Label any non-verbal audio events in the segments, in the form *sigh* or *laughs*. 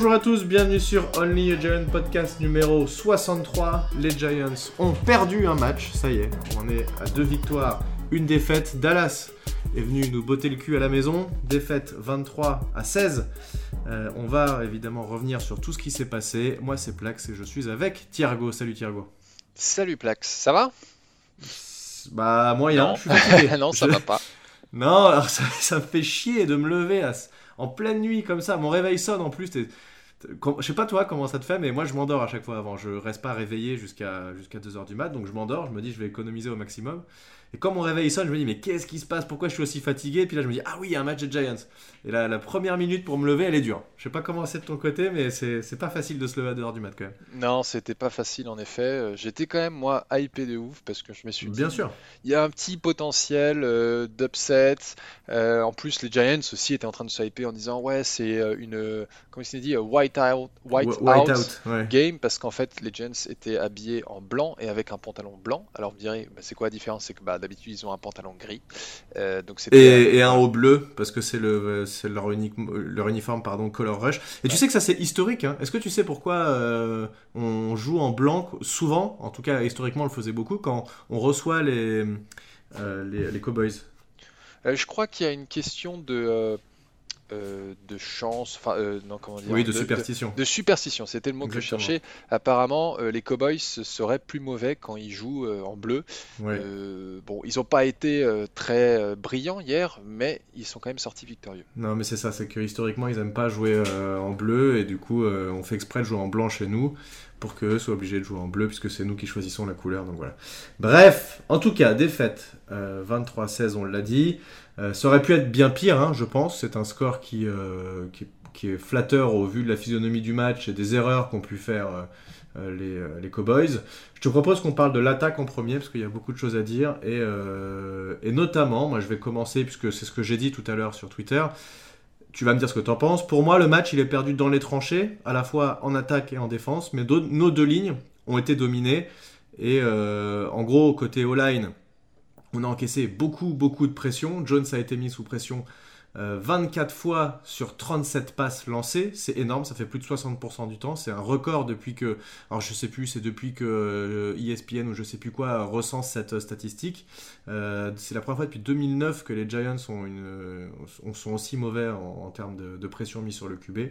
Bonjour à tous, bienvenue sur Only a Giant podcast numéro 63. Les Giants ont perdu un match, ça y est, on est à deux victoires, une défaite. Dallas est venu nous botter le cul à la maison, défaite 23 à 16. Euh, on va évidemment revenir sur tout ce qui s'est passé. Moi c'est Plax et je suis avec Thiergo. Salut Thiergo. Salut Plax, ça va? Bah moyen, Non. je suis fatigué. *laughs* non, ça Je- va pas. Non, alors ça, ça me fait chier de me lever à en pleine nuit comme ça. Mon réveil sonne en plus. Je sais pas toi comment ça te fait, mais moi je m'endors à chaque fois avant. Je reste pas réveillé jusqu'à jusqu'à 2h du mat, donc je m'endors. Je me dis je vais économiser au maximum. Et quand mon réveil sonne, je me dis mais qu'est-ce qui se passe? Pourquoi je suis aussi fatigué? Et puis là je me dis ah oui, il y a un match de Giants. Et là la première minute pour me lever, elle est dure. Je sais pas comment c'est de ton côté, mais c'est pas facile de se lever à 2h du mat quand même. Non, c'était pas facile en effet. Euh, J'étais quand même moi hypé de ouf parce que je me suis dit, Bien sûr. il y a un petit potentiel euh, d'upset. Euh, en plus, les Giants aussi étaient en train de se hyper en disant ouais, c'est une, euh, comment il s'est dit, white out, white Wh- White out out. Ouais. game parce qu'en fait les Giants étaient habillés en blanc et avec un pantalon blanc. Alors vous me direz, bah, c'est quoi la différence? C'est que bah, d'habitude ils ont un pantalon gris. Euh, donc Et, et un haut bleu, parce que c'est le, c'est leur, unique, leur uniforme, pardon, Color Rush. Et tu sais que ça c'est historique, hein. Est-ce que tu sais pourquoi euh, on joue en blanc souvent, en tout cas historiquement on le faisait beaucoup, quand on reçoit les, euh, les, les Cowboys je crois qu'il y a une question de, euh, de chance, enfin, euh, non, comment dire, Oui, de superstition. de superstition, c'était le mot que je cherchais. Apparemment, euh, les Cowboys seraient plus mauvais quand ils jouent en bleu. Ouais. Bon, ils n'ont pas été très brillants hier, mais ils sont quand même sortis victorieux. Non, mais c'est ça, c'est que historiquement ils aiment pas jouer en bleu, et du coup on fait exprès de jouer en blanc chez nous, pour qu'eux soient obligés de jouer en bleu, puisque c'est nous qui choisissons la couleur, donc voilà. Bref, en tout cas, défaite euh, 23-16, on l'a dit. Euh, ça aurait pu être bien pire, hein, je pense. C'est un score qui, euh, qui, qui est flatteur au vu de la physionomie du match et des erreurs qu'ont pu faire euh, euh, les, euh, Cowboys. Je te propose qu'on parle de l'attaque en premier, parce qu'il y a beaucoup de choses à dire. Et, euh, et notamment, moi je vais commencer, puisque c'est ce que j'ai dit tout à l'heure sur Twitter. Tu vas me dire ce que tu en penses. Pour moi, le match, il est perdu dans les tranchées, à la fois en attaque et en défense, mais nos deux lignes ont été dominées. Et euh, en gros, côté O-line, on a encaissé beaucoup, beaucoup de pression. Jones a été mis sous pression euh, 24 fois sur 37 passes lancées. C'est énorme, ça fait plus de 60% du temps. C'est un record depuis que, alors je sais plus, c'est depuis que euh, ESPN ou je sais plus quoi recense cette euh, statistique. Euh, c'est la première fois depuis 2009 que les Giants euh, sont aussi mauvais en, termes de, pression mise sur le QB.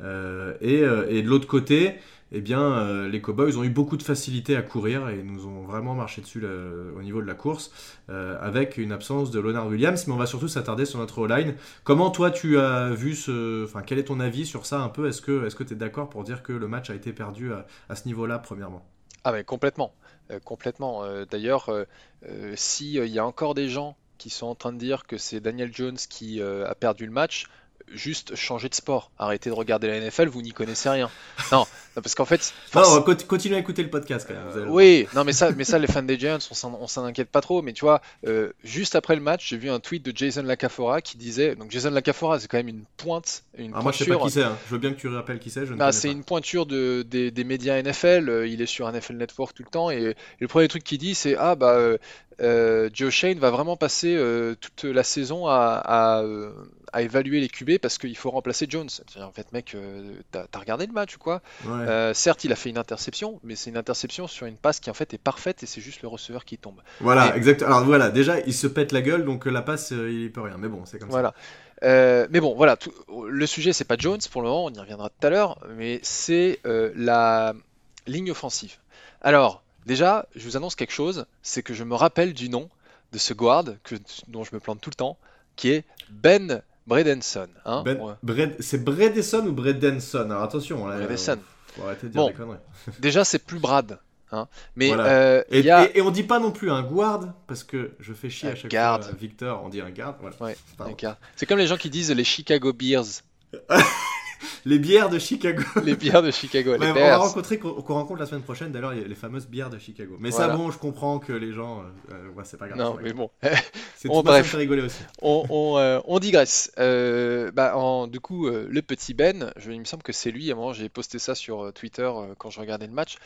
Euh, euh, et de l'autre côté, eh bien, euh, les Cowboys ont eu beaucoup de facilité à courir et nous ont vraiment marché dessus au niveau de la course, euh, avec une absence de Leonard Williams. Mais on va surtout s'attarder sur notre O-line. Comment toi tu as vu ce, enfin, quel est ton avis sur ça un peu? Est-ce que, tu es d'accord pour dire que le match a été perdu à, ce niveau-là premièrement? Ah mais complètement, Euh, complètement. D'ailleurs, euh, euh, si euh, il y a encore des gens qui sont en train de dire que c'est Daniel Jones qui a perdu le match, juste changez de sport. Arrêtez de regarder la NFL, vous n'y connaissez rien. Non, non, parce qu'en fait, Non, forc- on va cont- continuer à écouter le podcast quand même. vous allez oui, non mais ça, mais ça, les fans des Giants, on s'en, inquiète pas trop. Mais tu vois, euh, juste après le match, j'ai vu un tweet de Jason Lacafora qui disait, donc Jason Lacafora, c'est quand même une pointe, une Alors moi je sais pas pointure. qui c'est, hein. je veux bien que tu rappelles qui c'est, Bah, c'est une pointure de, des, des médias NFL, euh, il est sur NFL Network tout le temps, et, et le premier truc qu'il dit, c'est Ah, bah, euh, Joe Shane va vraiment passer euh, toute la saison à, à, à évaluer les QB parce qu'il faut remplacer Jones. En fait, mec, euh, t'as regardé le match ou quoi? Ouais. Euh, certes, il a fait une interception, mais c'est une interception sur une passe qui en fait est parfaite et c'est juste le receveur qui tombe. Voilà, Et- exact. Alors voilà, déjà il se pète la gueule, donc euh, la passe il peut rien. Mais bon, c'est comme ça. Voilà. Euh, mais bon, voilà, tout- le sujet c'est pas Jones pour le moment, on y reviendra tout à l'heure, mais c'est euh, la ligne offensive. Alors, déjà, je vous annonce quelque chose, c'est que je me rappelle du nom de ce guard que, dont je me plante tout le temps, qui est Ben Bredenson. Hein Ben- Ouais, Bred- C'est Bredeson ou Bredenson? Alors attention, là, Bredeson. euh, faut arrêter de dire Bon. des conneries. *laughs* Déjà, c'est plus Brad. Hein mais Voilà. euh, Et, y a... et- et on dit pas non plus un guard, parce que je fais chier Un à chaque guard. fois Victor, on dit un guard. Voilà. Ouais. C'est comme les gens qui disent les Chicago Bears, *laughs* *laughs* Les bières de Chicago. les bières de Chicago, les on va rencontrer, qu'on rencontre la semaine prochaine d'ailleurs les fameuses bières de Chicago. Mais ça bon, je comprends que les gens, euh, euh, ouais, c'est pas grave. Non, mais bon. C'est *laughs* tout, bref. fait rigoler aussi. on, *laughs* on, euh, on digresse. Euh, bah, en- du coup, euh, le petit Ben, je, il me semble que c'est lui, à un moment j'ai posté ça sur Twitter quand je regardais le match,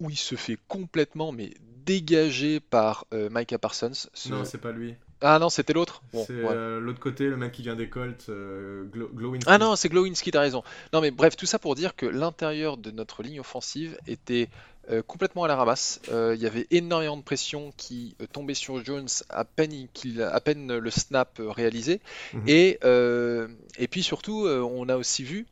où il se fait complètement mais dégager par euh, Micah Parsons. Ce- Non, c'est pas lui. Ah non, c'était l'autre. c'est euh, l'autre côté, le mec qui vient des Colts, euh, Glowinski. Ah non, c'est Glowinski, t'as raison. Non, mais bref, tout ça pour dire que l'intérieur de notre ligne offensive était euh, complètement à la ramasse. Il y avait énormément de pression qui tombait sur Jones à peine, qu'il, à peine le snap réalisé. Mhm. Et, et puis surtout, on a aussi vu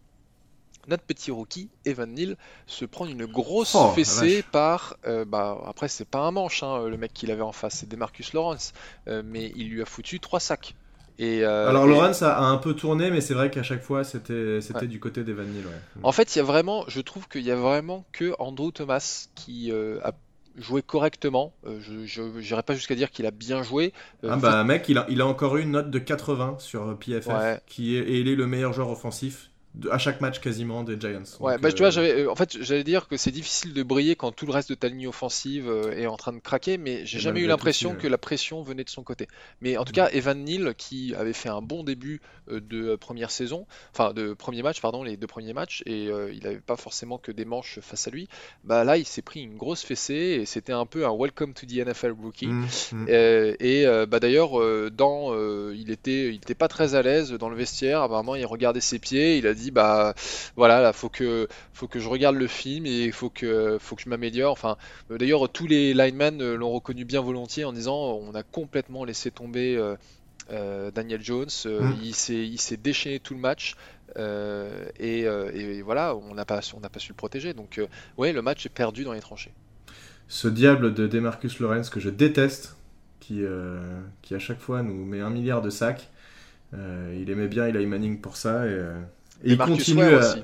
notre petit rookie, Evan Neal, se prendre une grosse oh, fessée par. Euh, bah, après, c'est pas un manche, hein, le mec qu'il avait en face, c'est Demarcus Lawrence. Euh, mais il lui a foutu trois sacs. Et, euh, Alors, Lawrence a, un peu tourné, mais c'est vrai qu'à chaque fois, c'était du côté d'Evan Neal. En fait, il y a vraiment. Je trouve qu'il y a vraiment que Andrew Thomas qui a joué correctement. je n'irai pas jusqu'à dire qu'il a bien joué. ah bah mec, il a, il a encore eu une note de 80 sur PFF, qui est, et il est le meilleur joueur offensif à chaque match quasiment des Giants. Ouais, bah, tu vois, euh, euh, en fait, j'allais dire que c'est difficile de briller quand tout le reste de ta ligne offensive euh, est en train de craquer, mais j'ai jamais eu l'impression que la pression venait de son côté. Mais en tout cas, Evan Neal, qui avait fait un bon début de première saison, enfin de premier match, pardon, les deux premiers matchs, et il n'avait pas forcément que des manches face à lui, bah là, il s'est pris une grosse fessée et c'était un peu un welcome to the NFL rookie. Mmh, mmh. et bah d'ailleurs, dans, il était, il était pas très à l'aise dans le vestiaire. Apparemment, il regardait ses pieds, il a dit bah voilà, là, faut que faut que je regarde le film et il faut que faut que je m'améliore. Enfin, euh, d'ailleurs, tous les linemen euh, l'ont reconnu bien volontiers en disant on a complètement laissé tomber euh, Daniel Jones. Mmh. Il s'est il s'est déchaîné tout le match. et, voilà, on n'a pas, on n'a pas su le protéger. Donc, ouais, le match est perdu dans les tranchées. Ce diable de Demarcus Lawrence que je déteste, qui, qui à chaque fois nous met un milliard de sacs. il aimait bien Eli Manning pour ça et, et, il continue aussi.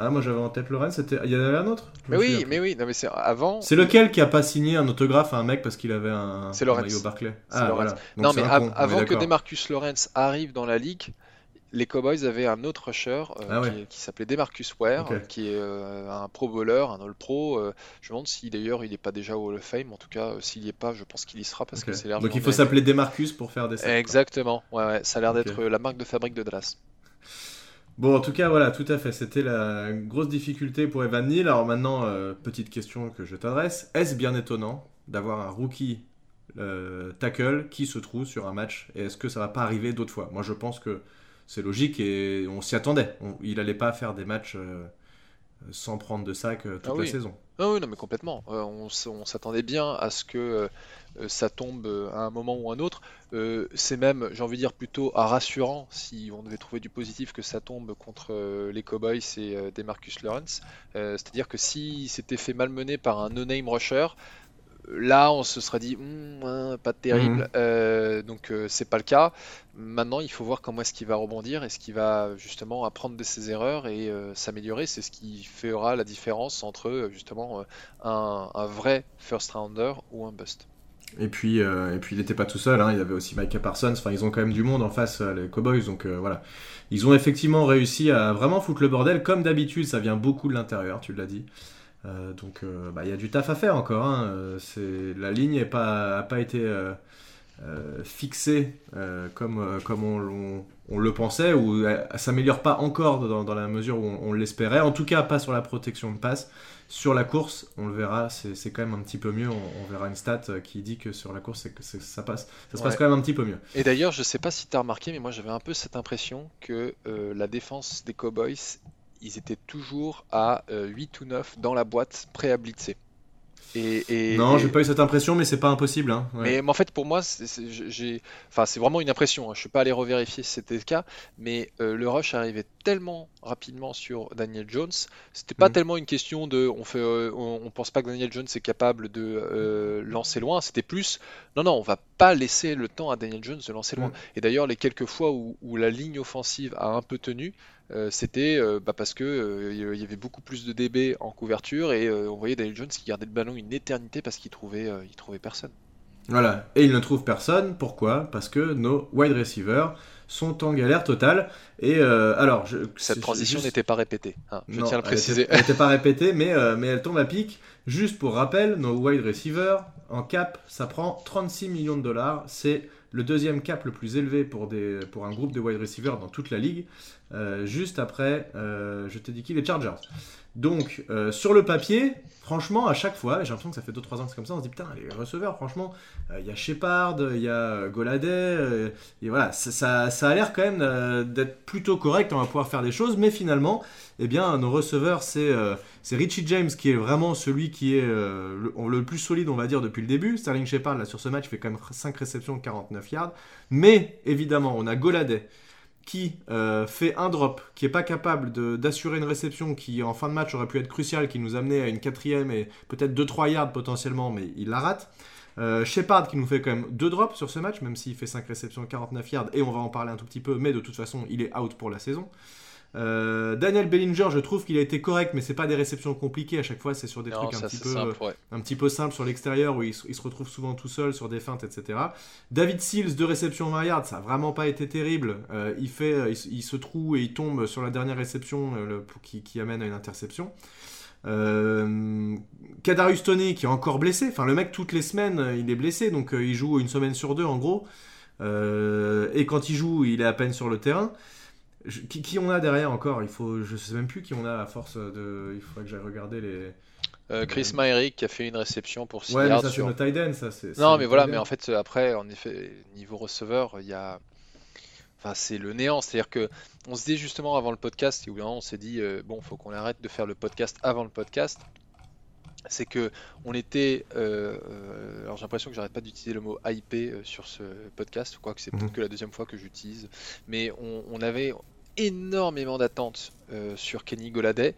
Ah, moi j'avais en tête Lawrence, c'était... il y en avait un autre? Mais oui, mais oui, non, mais c'est avant. C'est lequel qui a pas signé un autographe à un mec parce qu'il avait un, c'est maillot Barclay? Ah, voilà. non, mais avant que Demarcus Lawrence arrive dans la ligue, les Cowboys avaient un autre rusher euh, ah qui, s'appelait Demarcus Ware, qui est euh, un pro bowler, un all pro. Euh, je me demande si d'ailleurs il n'est pas déjà au Hall of Fame. En tout cas, s'il n'y est pas, je pense qu'il y sera parce que c'est l'air. Donc il faut s'appeler Demarcus pour faire des. Exactement. Ouais, ouais, ça a l'air d'être la marque de fabrique de Dallas. Bon, en tout cas, voilà, tout à fait. C'était la grosse difficulté pour Evan Neal. Alors maintenant, euh, petite question que je t'adresse. Est-ce bien étonnant d'avoir un rookie euh, tackle qui se trouve sur un match Et est-ce que ça va pas arriver d'autres fois? Moi, je pense que c'est logique et on s'y attendait. il n'allait pas faire des matchs euh, sans prendre de sac toute ah la saison. Ah oui, non, mais complètement. on s'attendait bien à ce que euh, ça tombe euh, à un moment ou un autre. Euh, c'est même, j'ai envie de dire, plutôt rassurant si on devait trouver du positif que ça tombe contre les Cowboys et des Marcus Lawrence. C'est-à-dire que si c'était fait malmener par un no-name rusher, là on se serait dit hmm, hein, pas terrible mhm. donc c'est pas le cas maintenant il faut voir comment est-ce qu'il va rebondir est-ce qu'il va justement apprendre de ses erreurs et s'améliorer? C'est ce qui fera la différence entre justement un, un, vrai first rounder ou un bust et puis, euh, et puis il n'était pas tout seul, hein. il y avait aussi Micah Parsons, enfin ils ont quand même du monde en face, euh, les Cowboys, donc euh, voilà. Ils ont effectivement réussi à vraiment foutre le bordel, comme d'habitude, ça vient beaucoup de l'intérieur, tu l'as dit. Donc bah, il y a du taf à faire encore, hein. c'est, la ligne n'a pas, a pas été fixée comme, comme on, on, le pensait, ou elle, s'améliore pas encore dans, dans, la mesure où on, on l'espérait, en tout cas pas sur la protection de passe. Sur la course, on le verra, c'est quand même un petit peu mieux. On, verra une stat euh, qui dit que sur la course, que ça passe, ça se passe quand même un petit peu mieux. Et d'ailleurs, je sais pas si tu as remarqué, mais moi j'avais un peu cette impression que euh, la défense des Cowboys, ils étaient toujours à 8 euh, ou 9 dans la boîte prêt à blitzer. Et, non, j'ai pas eu cette impression, mais c'est pas impossible. Hein. Mais, en fait, pour moi, c'est enfin, vraiment une impression. Hein. Je suis pas allé revérifier si c'était le cas, mais euh, le rush arrivait tellement rapidement sur Daniel Jones. C'était pas mm. tellement une question de, on fait, euh, on, pense pas que Daniel Jones est capable de euh, lancer loin. C'était plus, non, non, on va pas laisser le temps à Daniel Jones de lancer loin. Mm. Et d'ailleurs, les quelques fois où, où, la ligne offensive a un peu tenu, euh, c'était euh, bah, parce que euh, il y avait beaucoup plus de DB en couverture et on voyait Daniel Jones qui gardait le ballon une éternité parce qu'il trouvait, il trouvait personne. Voilà, et il ne trouve personne. Pourquoi? Parce que nos wide receivers sont en galère totale. Et alors, cette transition n'était pas répétée. Hein, je tiens à le préciser. Elle n'était pas *laughs* répétée, mais, mais elle tombe à pic. Juste pour rappel, nos wide receivers en cap, ça prend 36 millions de dollars. C'est le deuxième cap le plus élevé pour, des, pour un groupe de wide receivers dans toute la ligue. juste après, je te dis qui Les Chargers. Donc, sur le papier, franchement, à chaque fois, j'ai l'impression que ça fait 2-3 ans que c'est comme ça, on se dit putain, les receveurs, franchement, il y a Shepard, il y a Goladay, et voilà, ça, ça, a l'air quand même d'être plutôt correct, on va pouvoir faire des choses, mais finalement, eh bien, nos receveurs, c'est Richie James qui est vraiment celui qui est le, le, plus solide, on va dire, depuis le début. Sterling Shepard, là, sur ce match, fait quand même 5 réceptions, 49 yards. Mais, évidemment, on a Goladay qui euh, fait un drop, qui est pas capable d'assurer une réception qui en fin de match aurait pu être cruciale, qui nous amenait à une quatrième et peut-être 2-3 yards potentiellement, mais il la rate. Euh, Shepard qui nous fait quand même deux drops sur ce match, même s'il fait 5 réceptions 49 yards, et on va en parler un tout petit peu, mais de toute façon il est out pour la saison. Euh, Daniel Bellinger, je trouve qu'il a été correct, mais c'est pas des réceptions compliquées. À chaque fois, c'est sur des trucs un petit, peu, un petit peu simples sur l'extérieur où il, se retrouve souvent tout seul sur des feintes, etc. David Seals, deux réceptions 20 yards, ça a vraiment pas été terrible. Euh, il, fait, euh, il, se trouve et il tombe sur la dernière réception qui, qui, amène à une interception. Kadarius Tony qui est encore blessé. Enfin, le mec, toutes les semaines, il est blessé, donc il joue une semaine sur deux en gros. et quand il joue, il est à peine sur le terrain qui, on a derrière encore? Il faut, je sais même plus qui on a à force de. Il faudrait que j'aille regarder les. Euh, Chris Myrick qui a fait une réception pour 6 ouais, ça c'est notre tight ça c'est. Non, mais voilà, mais en fait après, en effet, niveau receveur, il y a. Enfin, c'est le néant. C'est-à-dire que on se dit justement avant le podcast, et on s'est dit euh, bon, faut qu'on arrête de faire le podcast avant le podcast c'est que on était. Euh, euh, alors j'ai l'impression que j'arrête pas d'utiliser le mot IP euh, sur ce podcast, quoique c'est peut-être mhm. que la deuxième fois que j'utilise, mais on, avait énormément d'attentes sur Kenny Goladay.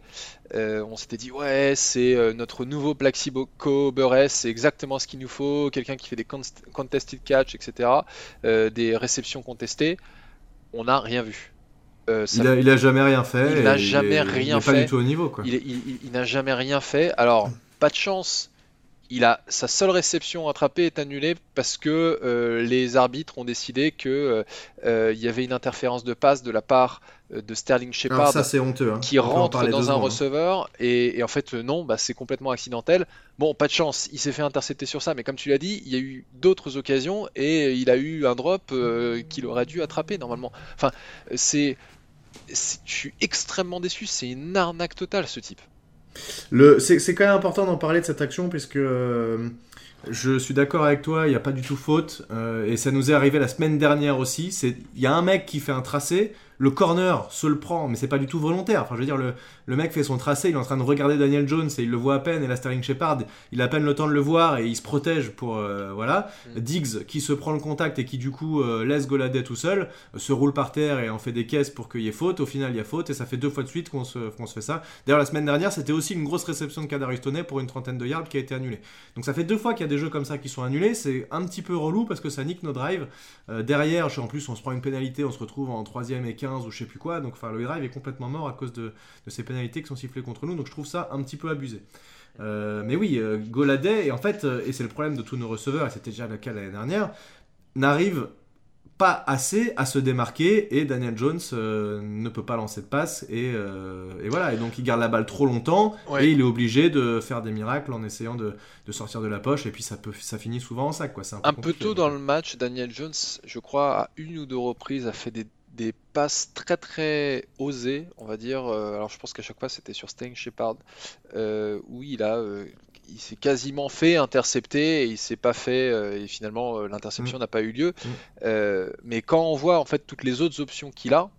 on s'était dit ouais c'est notre nouveau Plaxico Burress, c'est exactement ce qu'il nous faut, quelqu'un qui fait des contested catch, etc. des réceptions contestées. On n'a rien vu. il, a, jamais rien fait. Il n'a jamais rien fait. Pas du tout au niveau quoi. Il, il n'a jamais rien fait. Alors pas de chance. Il a sa seule réception attrapée est annulée parce que euh, les arbitres ont décidé que euh, euh, il y avait une interférence de passe de la part de Sterling Shepard hein. qui rentre dans un receveur et, en fait non bah, c'est complètement accidentel bon pas de chance il s'est fait intercepter sur ça mais comme tu l'as dit il y a eu d'autres occasions et il a eu un drop qu'il aurait dû attraper normalement enfin c'est je suis extrêmement déçu c'est une arnaque totale ce type c'est quand même important d'en parler de cette action puisque euh, je suis d'accord avec toi, il n'y a pas du tout faute. Euh, et ça nous est arrivé la semaine dernière aussi. Il y a un mec qui fait un tracé, le corner se le prend, mais c'est pas du tout volontaire. Enfin, je veux dire, le, le, mec fait son tracé, il est en train de regarder Daniel Jones et il le voit à peine. Et la Sterling Shepard, il a à peine le temps de le voir et il se protège pour. Euh, voilà. Mm. Diggs qui se prend le contact et qui du coup euh, laisse Goladay tout seul, euh, se roule par terre et en fait des caisses pour qu'il y ait faute. Au final, il y a faute et ça fait deux fois de suite qu'on se, se, fait ça. D'ailleurs, la semaine dernière, c'était aussi une grosse réception de Kadarius Toney pour une trentaine de yards qui a été annulée. Donc ça fait deux fois qu'il y a des jeux comme ça qui sont annulés. C'est un petit peu relou parce que ça nique nos drives. derrière, en plus, on se prend une pénalité, on se retrouve en troisième et 15 ou je sais plus quoi. Donc enfin, le drive est complètement mort à cause de, ces pénalités qui sont sifflées contre nous. Donc je trouve ça un petit peu abusé. Euh, mais oui, euh, Goladay, et en fait, euh, et c'est le problème de tous nos receveurs, et c'était déjà le cas l'année dernière, n'arrive pas assez à se démarquer et Daniel Jones ne peut pas lancer de passe et, voilà et donc il garde la balle trop longtemps et il est obligé de faire des miracles en essayant de, sortir de la poche et puis ça peut ça finit souvent en sac quoi un, un peu tôt dans le match Daniel Jones je crois à une ou deux reprises a fait des des passes très très osées, on va dire. Euh, alors je pense qu'à chaque fois c'était sur Sting Shepard, euh, où il a, euh, il s'est quasiment fait intercepter et il s'est pas fait et finalement l'interception mm. n'a pas eu lieu. Mm. mais quand on voit en fait toutes les autres options qu'il a,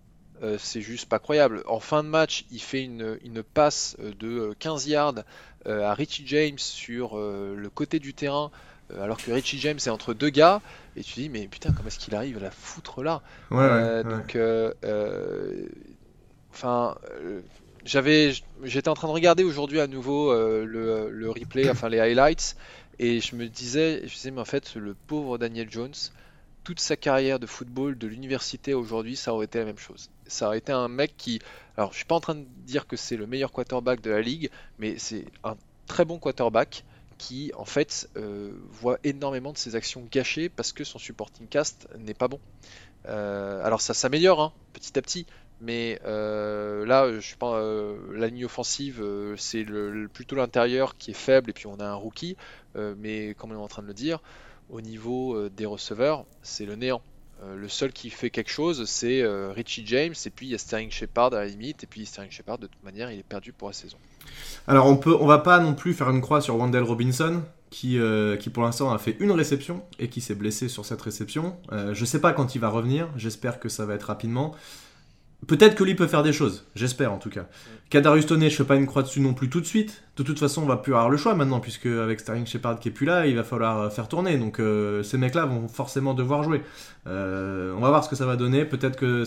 c'est juste pas croyable. En fin de match, il fait une, une passe de 15 yards à Richie James sur le côté du terrain alors que Richie James est entre deux gars, et tu dis, mais putain, comment est-ce qu'il arrive à la foutre là euh, Donc, euh, enfin, j'avais, j'étais en train de regarder aujourd'hui à nouveau le, replay, enfin les highlights, et je me disais, je disais, mais en fait, le pauvre Daniel Jones, toute sa carrière de football, de l'université aujourd'hui, ça aurait été la même chose. Ça aurait été un mec qui, alors je suis pas en train de dire que c'est le meilleur quarterback de la ligue, mais c'est un très bon quarterback qui en fait euh, voit énormément de ses actions gâchées parce que son supporting cast n'est pas bon. Euh, alors ça s'améliore hein, petit à petit, mais euh, là, je pas, la ligne offensive, c'est plutôt l'intérieur qui est faible et puis on a un rookie. mais comme on est en train de le dire, au niveau des receveurs, c'est le néant. le seul qui fait quelque chose, c'est Richie James, et puis il y a Sterling Shepard à la limite, et puis Sterling Shepard, de toute manière, il est perdu pour la saison. Alors on peut, on va pas non plus faire une croix sur Wendell Robinson, qui, qui pour l'instant a fait une réception et qui s'est blessé sur cette réception. je sais pas quand il va revenir, j'espère que ça va être rapidement. Peut-être que lui peut faire des choses, j'espère en tout cas. Kadarius Toney, je fais pas une croix dessus non plus tout de suite. De toute façon, on va plus avoir le choix maintenant, puisque avec Sterling Shepard qui est plus là, il va falloir euh, faire tourner. Donc euh, ces mecs-là vont forcément devoir jouer. Euh, on va voir ce que ça va donner. Peut-être que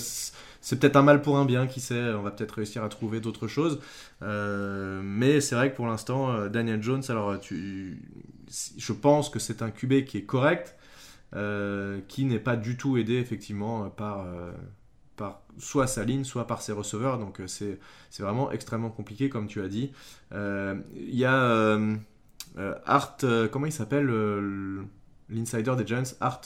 c'est peut-être un mal pour un bien, qui sait. On va peut-être réussir à trouver d'autres choses. mais c'est vrai que pour l'instant, Daniel Jones, alors je pense que c'est un QB qui est correct, qui n'est pas du tout aidé effectivement par par soit sa ligne, soit par ses receveurs. Donc euh, c'est vraiment extrêmement compliqué, comme tu as dit. Euh, il y a euh, Art, comment il s'appelle l'insider des Giants Art.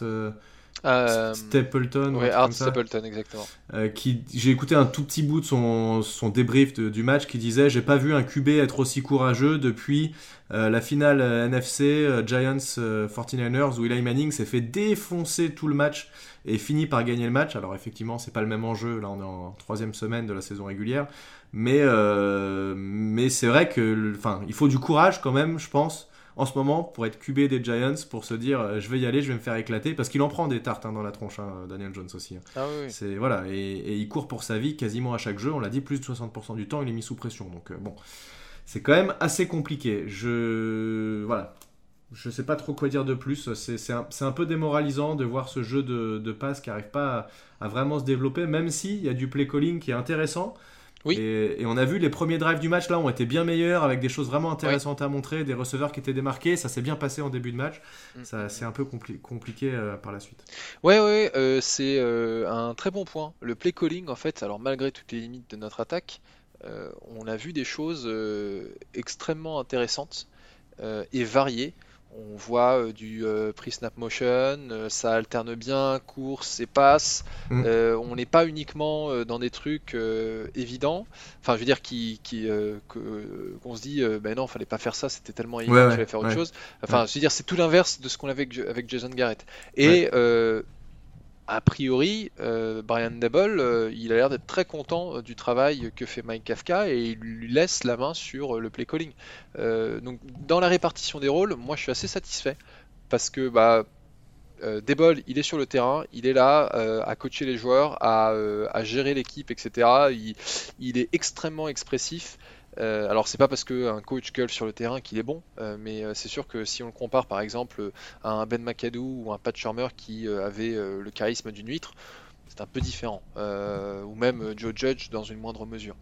Stapleton. Oui, Art Stapleton, exactement. qui, j'ai écouté un tout petit bout de son, son débrief du match qui disait J'ai pas vu un QB être aussi courageux depuis la finale NFC Giants 49ers où Eli Manning s'est fait défoncer tout le match et finit par gagner le match. Alors effectivement, c'est pas le même enjeu. Là, on est en troisième semaine de la saison régulière, mais euh, mais c'est vrai que, enfin, il faut du courage quand même, je pense. En ce moment, pour être QB des Giants, pour se dire euh, je vais y aller, je vais me faire éclater, parce qu'il en prend des tartes hein, dans la tronche, hein, Daniel Jones aussi. Hein. Ah oui. C'est voilà, et, il court pour sa vie quasiment à chaque jeu. On l'a dit, plus de 60% du temps, il est mis sous pression. Donc euh, bon, c'est quand même assez compliqué. Je voilà, je sais pas trop quoi dire de plus. C'est un, un, peu démoralisant de voir ce jeu de, de passe qui n'arrive pas à, vraiment se développer, même s'il y a du play calling qui est intéressant. Oui. Et, on a vu les premiers drives du match là ont été bien meilleurs avec des choses vraiment intéressantes à montrer, des receveurs qui étaient démarqués. Ça s'est bien passé en début de match. Mm. Ça c'est un peu compliqué euh, par la suite. Ouais, ouais, euh, c'est euh, un très bon point. Le play calling en fait, alors malgré toutes les limites de notre attaque, on a vu des choses extrêmement intéressantes et variées. On voit euh, du euh, pre-snap motion, euh, ça alterne bien course et passe. Mm. on n'est pas uniquement dans des trucs évidents. Enfin, je veux dire, qui, qu'on se dit, ben non, fallait pas faire ça, c'était tellement évident que je vais faire autre chose. Enfin, je veux dire, c'est tout l'inverse de ce qu'on avait avec, Jason Garrett. Et a priori, euh, Brian Dable, euh, il a l'air d'être très content euh, du travail que fait Mike Kafka et il lui laisse la main sur le play calling. donc dans la répartition des rôles, moi je suis assez satisfait parce que bah, il est sur le terrain, il est là à coacher les joueurs, à, gérer l'équipe, etc. il, est extrêmement expressif. Euh, alors c'est pas parce qu'un coach gueule sur le terrain qu'il est bon, euh, mais euh, c'est sûr que si on le compare par exemple à un Ben McAdoo ou un Pat Shermer qui avait le charisme d'une huître, c'est un peu différent. ou même Joe Judge dans une moindre mesure.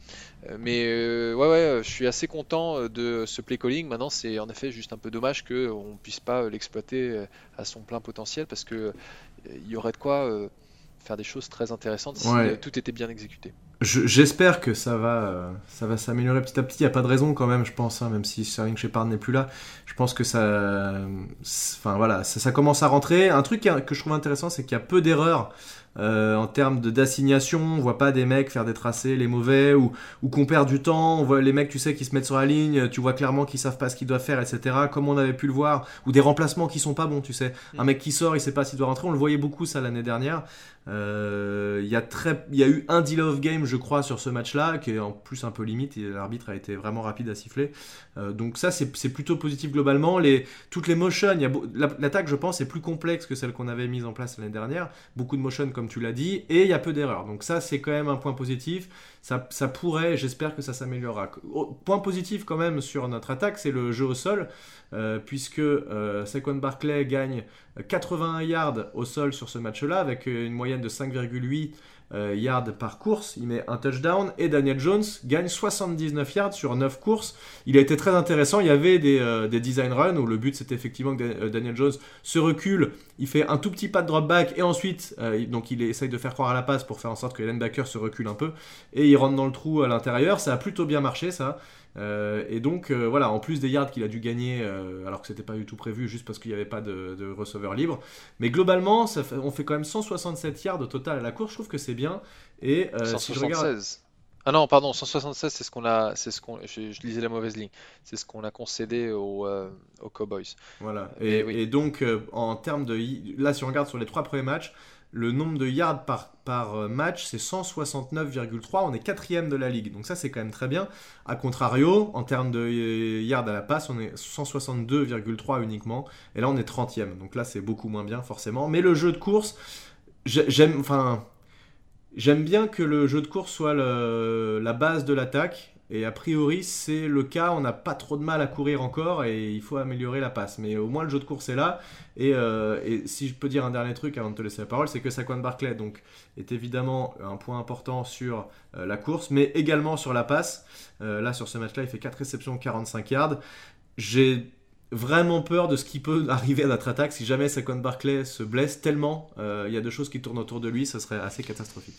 mais ouais ouais, je suis assez content de ce play calling. Maintenant c'est en effet juste un peu dommage qu'on ne puisse pas l'exploiter à son plein potentiel parce que il y aurait de quoi faire des choses très intéressantes si tout était bien exécuté. J'espère que ça va, euh, ça va s'améliorer petit à petit. Il n'y a pas de raison quand même, je pense, hein, même si Sterling Shepard n'est plus là. Je pense que ça, enfin voilà, ça, commence à rentrer. Un truc que je trouve intéressant, c'est qu'il y a peu d'erreurs euh, en termes d'assignation. On voit pas des mecs faire des tracés les mauvais ou, ou qu'on perd du temps. On voit les mecs, tu sais, qui se mettent sur la ligne. Tu vois clairement qu'ils savent pas ce qu'ils doivent faire, etc. Comme on avait pu le voir. Ou des remplacements qui sont pas bons, tu sais. Un mm. mec qui sort, il sait pas s'il doit rentrer. On le voyait beaucoup ça l'année dernière. Euh, il y, a très, y a eu un deal of game, je crois, sur ce match-là, qui est en plus un peu limite. L'arbitre a été vraiment rapide à siffler. Euh, donc ça, c'est plutôt positif globalement. Les, toutes les motions, l'attaque, je pense, est plus complexe que celle qu'on avait mise en place l'année dernière. Beaucoup de motions, comme tu l'as dit, et il y a peu d'erreurs. Donc ça, c'est quand même un point positif. Ça, ça pourrait, j'espère que ça s'améliorera. Point positif quand même sur notre attaque, c'est le jeu au sol. Euh, puisque euh, Saquon Barclay gagne 81 yards au sol sur ce match-là, avec une moyenne de 5,8 euh, yards par course. Il met un touchdown et Daniel Jones gagne 79 yards sur 9 courses. Il a été très intéressant. Il y avait des, des design runs où le but c'était effectivement que Daniel Jones se recule, il fait un tout petit pas de drop back et ensuite donc il essaye de faire croire à la passe pour faire en sorte que Baker se recule un peu et il rentre dans le trou à l'intérieur. Ça a plutôt bien marché ça. Euh, et donc, euh, voilà, en plus des yards qu'il a dû gagner, euh, alors que c'était pas du tout prévu, juste parce qu'il n'y avait pas de, receveur libre. Mais globalement, on fait quand même 167 yards au total à la course, je trouve que c'est bien. Et 176. Ah non, pardon, 176, c'est ce qu'on a, c'est ce qu'on, je, lisais la mauvaise ligne, c'est ce qu'on a concédé aux, Cowboys. Voilà. Et, et donc, en termes de, là, si on regarde sur les trois premiers matchs, le nombre de yards par, euh, match, c'est 169,3. On est quatrième de la ligue. Donc ça, c'est quand même très bien. A contrario, en termes de euh, yards à la passe, on est 162,3 uniquement. Et là, on est 30e. Donc là, c'est beaucoup moins bien, forcément. Mais le jeu de course, j'aime bien que le jeu de course soit la base de l'attaque. Et a priori, c'est le cas. On n'a pas trop de mal à courir encore et il faut améliorer la passe. Mais au moins, le jeu de course est là. Et, euh, si je peux dire un dernier truc avant de te laisser la parole, c'est que Saquon Barclay donc, est évidemment un point important sur euh, la course, mais également sur la passe. Euh, là, sur ce match-là, il fait 4 réceptions, 45 yards. J'ai vraiment peur de ce qui peut *laughs* arriver à notre attaque si jamais Saquon Barclay se blesse tellement. Il y a deux choses qui tournent autour de lui, ça serait assez catastrophique.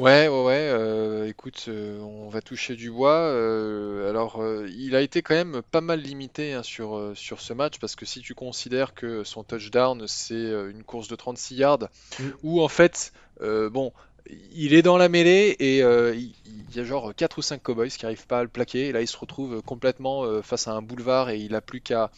Ouais, ouais, ouais. euh, écoute, euh, on va toucher du bois. euh, alors, euh, il a été quand même pas mal limité hein, sur, euh, sur ce match parce que si tu considères que son touchdown c'est euh, une course de 36 yards, Mm. où en fait, euh, bon, il est dans la mêlée et euh, il, il y a genre 4 ou 5 cowboys qui arrivent pas à le plaquer. Et là, il se retrouve complètement euh, face à un boulevard et il a plus qu'à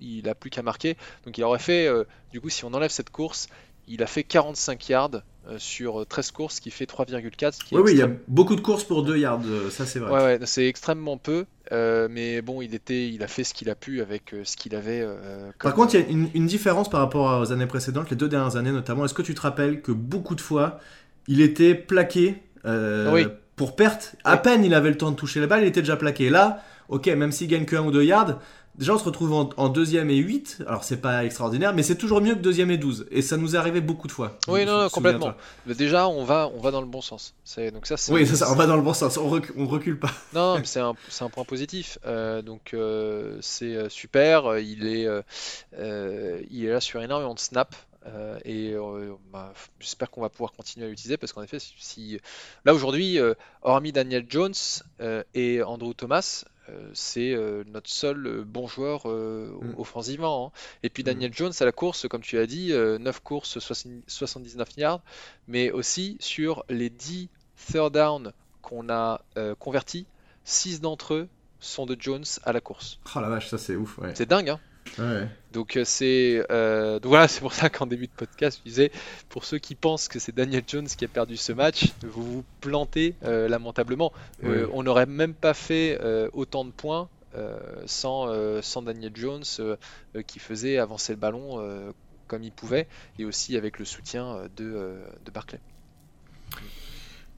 il a plus qu'à marquer. Donc, il aurait fait, euh, du coup, si on enlève cette course, il a fait 45 yards euh, sur 13 courses, ce qui fait 3,4. ce qui est Oui, oui, il y a beaucoup de courses pour 2 yards, euh, ça c'est vrai. Ouais, ouais, c'est extrêmement peu, euh, mais bon, il était, il a fait ce qu'il a pu avec euh, ce qu'il avait. euh, Par contre, il y a une, une différence par rapport aux années précédentes, les deux dernières années notamment. Est-ce que tu te rappelles que beaucoup de fois, il était plaqué euh, Oui. pour perte? À Oui. peine il avait le temps de toucher la balle, il était déjà plaqué. Là, ok, même s'il gagne que 1 ou 2 yards, déjà on se retrouve en, en deuxième et 8. Alors c'est pas extraordinaire, mais c'est toujours mieux que deuxième et 12. Et ça nous est arrivé beaucoup de fois. Oui, non, non, complètement. Mais déjà, on va, on va dans le bon sens. C'est donc ça, c'est Oui, ça, on va dans le bon sens, on, recule, on recule pas. *laughs* Non, mais c'est un, *laughs* c'est un point positif. Euh, donc euh, c'est euh, super. Il est, euh, il est là sur énormément de snaps. euh, et euh, bah, j'espère qu'on va pouvoir continuer à l'utiliser parce qu'en effet, si, si- là aujourd'hui, euh, hormis Daniel Jones et Andrew Thomas, c'est euh, notre seul euh, bon joueur euh, Mm. offensivement. hein. Et puis Mm. Daniel Jones à la course, comme tu as dit, euh, 9 courses, 60 79 yards, mais aussi sur les 10 third down qu'on a euh, convertis, 6 d'entre eux sont de Jones à la course. Oh la vache, ça c'est ouf. Ouais. C'est dingue, hein? Ouais. Donc euh, c'est euh, voilà, *laughs* c'est pour ça qu'en début de podcast, je disais, pour ceux qui pensent que c'est Daniel Jones qui a perdu ce match, vous vous plantez euh, lamentablement. Euh, on n'aurait même pas fait autant de points sans, sans Daniel Jones qui faisait avancer le ballon comme il pouvait et aussi avec le soutien de, de Barclay.